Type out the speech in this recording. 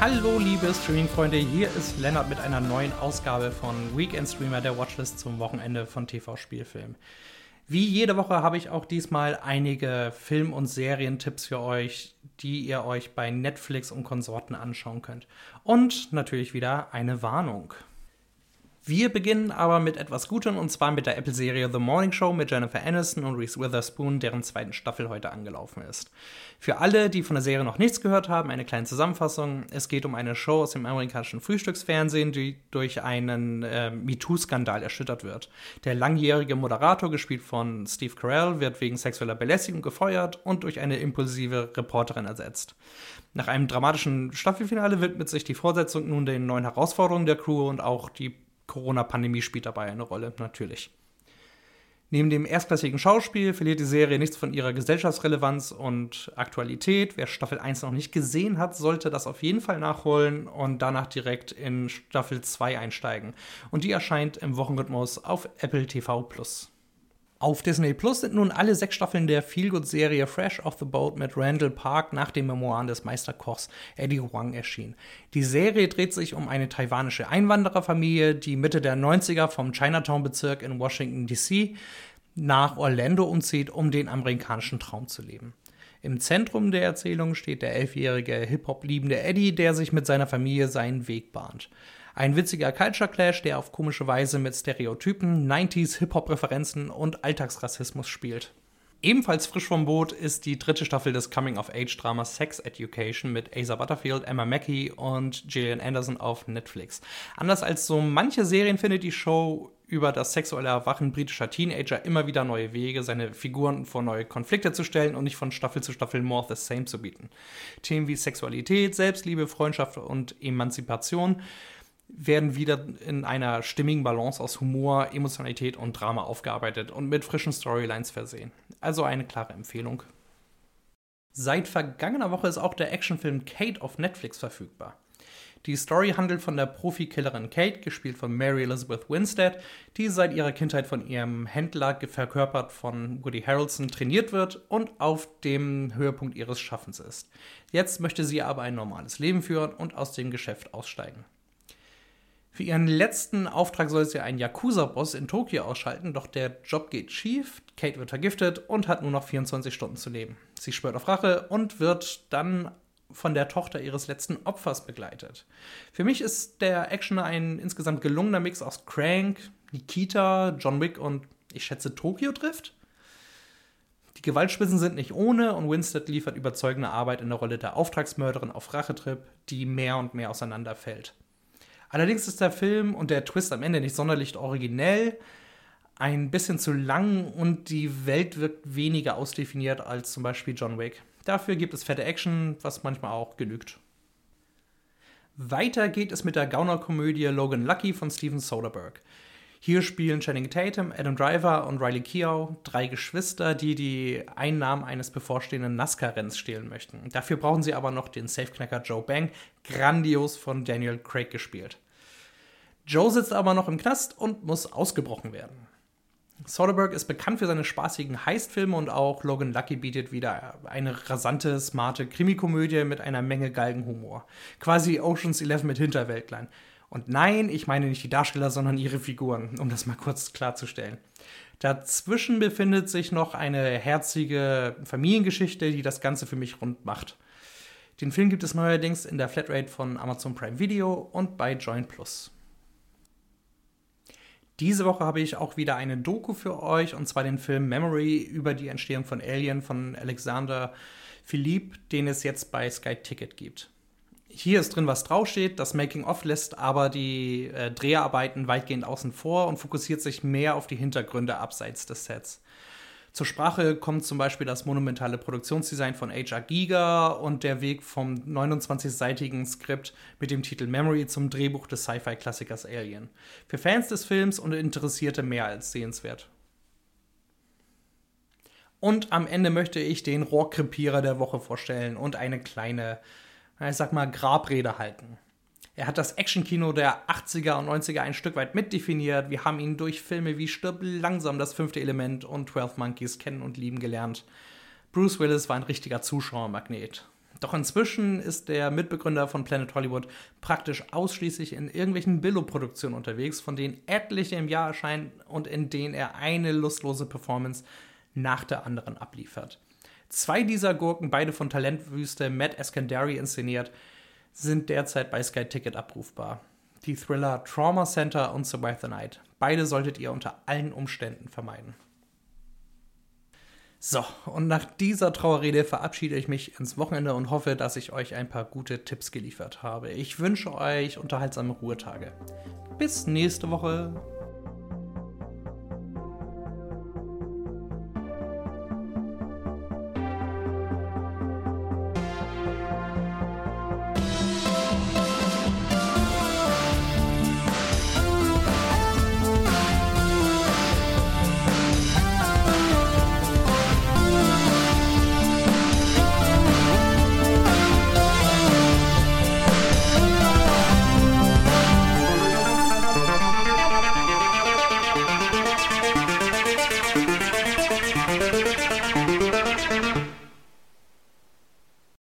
Hallo liebe Streaming-Freunde, hier ist Lennart mit einer neuen Ausgabe von Weekend Streamer der Watchlist zum Wochenende von TV-Spielfilm. Wie jede Woche habe ich auch diesmal einige Film- und Serientipps für euch, die ihr euch bei Netflix und Konsorten anschauen könnt. Und natürlich wieder eine Warnung. Wir beginnen aber mit etwas Gutem und zwar mit der Apple-Serie The Morning Show mit Jennifer Aniston und Reese Witherspoon, deren zweiten Staffel heute angelaufen ist. Für alle, die von der Serie noch nichts gehört haben, eine kleine Zusammenfassung. Es geht um eine Show aus dem amerikanischen Frühstücksfernsehen, die durch einen äh, MeToo-Skandal erschüttert wird. Der langjährige Moderator, gespielt von Steve Carell, wird wegen sexueller Belästigung gefeuert und durch eine impulsive Reporterin ersetzt. Nach einem dramatischen Staffelfinale widmet sich die Fortsetzung nun den neuen Herausforderungen der Crew und auch die Corona-Pandemie spielt dabei eine Rolle, natürlich. Neben dem erstklassigen Schauspiel verliert die Serie nichts von ihrer Gesellschaftsrelevanz und Aktualität. Wer Staffel 1 noch nicht gesehen hat, sollte das auf jeden Fall nachholen und danach direkt in Staffel 2 einsteigen. Und die erscheint im Wochenrhythmus auf Apple TV Plus. Auf Disney Plus sind nun alle sechs Staffeln der Feelgood-Serie Fresh Off the Boat mit Randall Park nach den Memoiren des Meisterkochs Eddie Huang erschienen. Die Serie dreht sich um eine taiwanische Einwandererfamilie, die Mitte der 90er vom Chinatown-Bezirk in Washington DC nach Orlando umzieht, um den amerikanischen Traum zu leben. Im Zentrum der Erzählung steht der elfjährige Hip-Hop-liebende Eddie, der sich mit seiner Familie seinen Weg bahnt. Ein witziger Culture Clash, der auf komische Weise mit Stereotypen, 90s Hip-Hop-Referenzen und Alltagsrassismus spielt. Ebenfalls frisch vom Boot ist die dritte Staffel des Coming-of-Age-Dramas Sex Education mit Asa Butterfield, Emma Mackey und Gillian Anderson auf Netflix. Anders als so manche Serien findet die Show über das sexuelle Erwachen britischer Teenager immer wieder neue Wege, seine Figuren vor neue Konflikte zu stellen und nicht von Staffel zu Staffel more of the same zu bieten. Themen wie Sexualität, Selbstliebe, Freundschaft und Emanzipation werden wieder in einer stimmigen Balance aus Humor, Emotionalität und Drama aufgearbeitet und mit frischen Storylines versehen. Also eine klare Empfehlung. Seit vergangener Woche ist auch der Actionfilm Kate auf Netflix verfügbar. Die Story handelt von der Profikillerin Kate, gespielt von Mary Elizabeth Winstead, die seit ihrer Kindheit von ihrem Händler, verkörpert von Woody Harrelson, trainiert wird und auf dem Höhepunkt ihres Schaffens ist. Jetzt möchte sie aber ein normales Leben führen und aus dem Geschäft aussteigen. Für ihren letzten Auftrag soll sie einen Yakuza-Boss in Tokio ausschalten, doch der Job geht schief, Kate wird vergiftet und hat nur noch 24 Stunden zu leben. Sie schwört auf Rache und wird dann von der Tochter ihres letzten Opfers begleitet. Für mich ist der Action ein insgesamt gelungener Mix aus Crank, Nikita, John Wick und ich schätze Tokyo trifft. Die Gewaltspitzen sind nicht ohne und Winstead liefert überzeugende Arbeit in der Rolle der Auftragsmörderin auf Rachetrip, die mehr und mehr auseinanderfällt. Allerdings ist der Film und der Twist am Ende nicht sonderlich originell, ein bisschen zu lang und die Welt wirkt weniger ausdefiniert als zum Beispiel John Wick. Dafür gibt es fette Action, was manchmal auch genügt. Weiter geht es mit der Gaunerkomödie Logan Lucky von Steven Soderbergh. Hier spielen Channing Tatum, Adam Driver und Riley Keough drei Geschwister, die die Einnahmen eines bevorstehenden NASCAR-Renns stehlen möchten. Dafür brauchen sie aber noch den Safeknacker Joe Bang, grandios von Daniel Craig gespielt. Joe sitzt aber noch im Knast und muss ausgebrochen werden. Soderbergh ist bekannt für seine spaßigen Heistfilme und auch Logan Lucky bietet wieder eine rasante, smarte Krimikomödie mit einer Menge Galgenhumor. Quasi Oceans 11 mit Hinterwäldlein. Und nein, ich meine nicht die Darsteller, sondern ihre Figuren, um das mal kurz klarzustellen. Dazwischen befindet sich noch eine herzige Familiengeschichte, die das Ganze für mich rund macht. Den Film gibt es neuerdings in der Flatrate von Amazon Prime Video und bei Join Plus. Diese Woche habe ich auch wieder eine Doku für euch, und zwar den Film Memory über die Entstehung von Alien von Alexander Philippe, den es jetzt bei Sky Ticket gibt hier ist drin, was draufsteht. Das Making-of lässt aber die äh, Dreharbeiten weitgehend außen vor und fokussiert sich mehr auf die Hintergründe abseits des Sets. Zur Sprache kommt zum Beispiel das monumentale Produktionsdesign von H.R. Giger und der Weg vom 29-seitigen Skript mit dem Titel Memory zum Drehbuch des Sci-Fi-Klassikers Alien. Für Fans des Films und Interessierte mehr als sehenswert. Und am Ende möchte ich den Rohrkrepierer der Woche vorstellen und eine kleine ich sag mal, Grabrede halten. Er hat das Actionkino der 80er und 90er ein Stück weit mitdefiniert. Wir haben ihn durch Filme wie Stirb langsam das fünfte Element und 12 Monkeys kennen und lieben gelernt. Bruce Willis war ein richtiger Zuschauermagnet. Doch inzwischen ist der Mitbegründer von Planet Hollywood praktisch ausschließlich in irgendwelchen Billo-Produktionen unterwegs, von denen etliche im Jahr erscheinen und in denen er eine lustlose Performance nach der anderen abliefert. Zwei dieser Gurken, beide von Talentwüste Matt Eskandari inszeniert, sind derzeit bei Sky Ticket abrufbar. Die Thriller Trauma Center und Survive the Night. Beide solltet ihr unter allen Umständen vermeiden. So, und nach dieser Trauerrede verabschiede ich mich ins Wochenende und hoffe, dass ich euch ein paar gute Tipps geliefert habe. Ich wünsche euch unterhaltsame Ruhetage. Bis nächste Woche.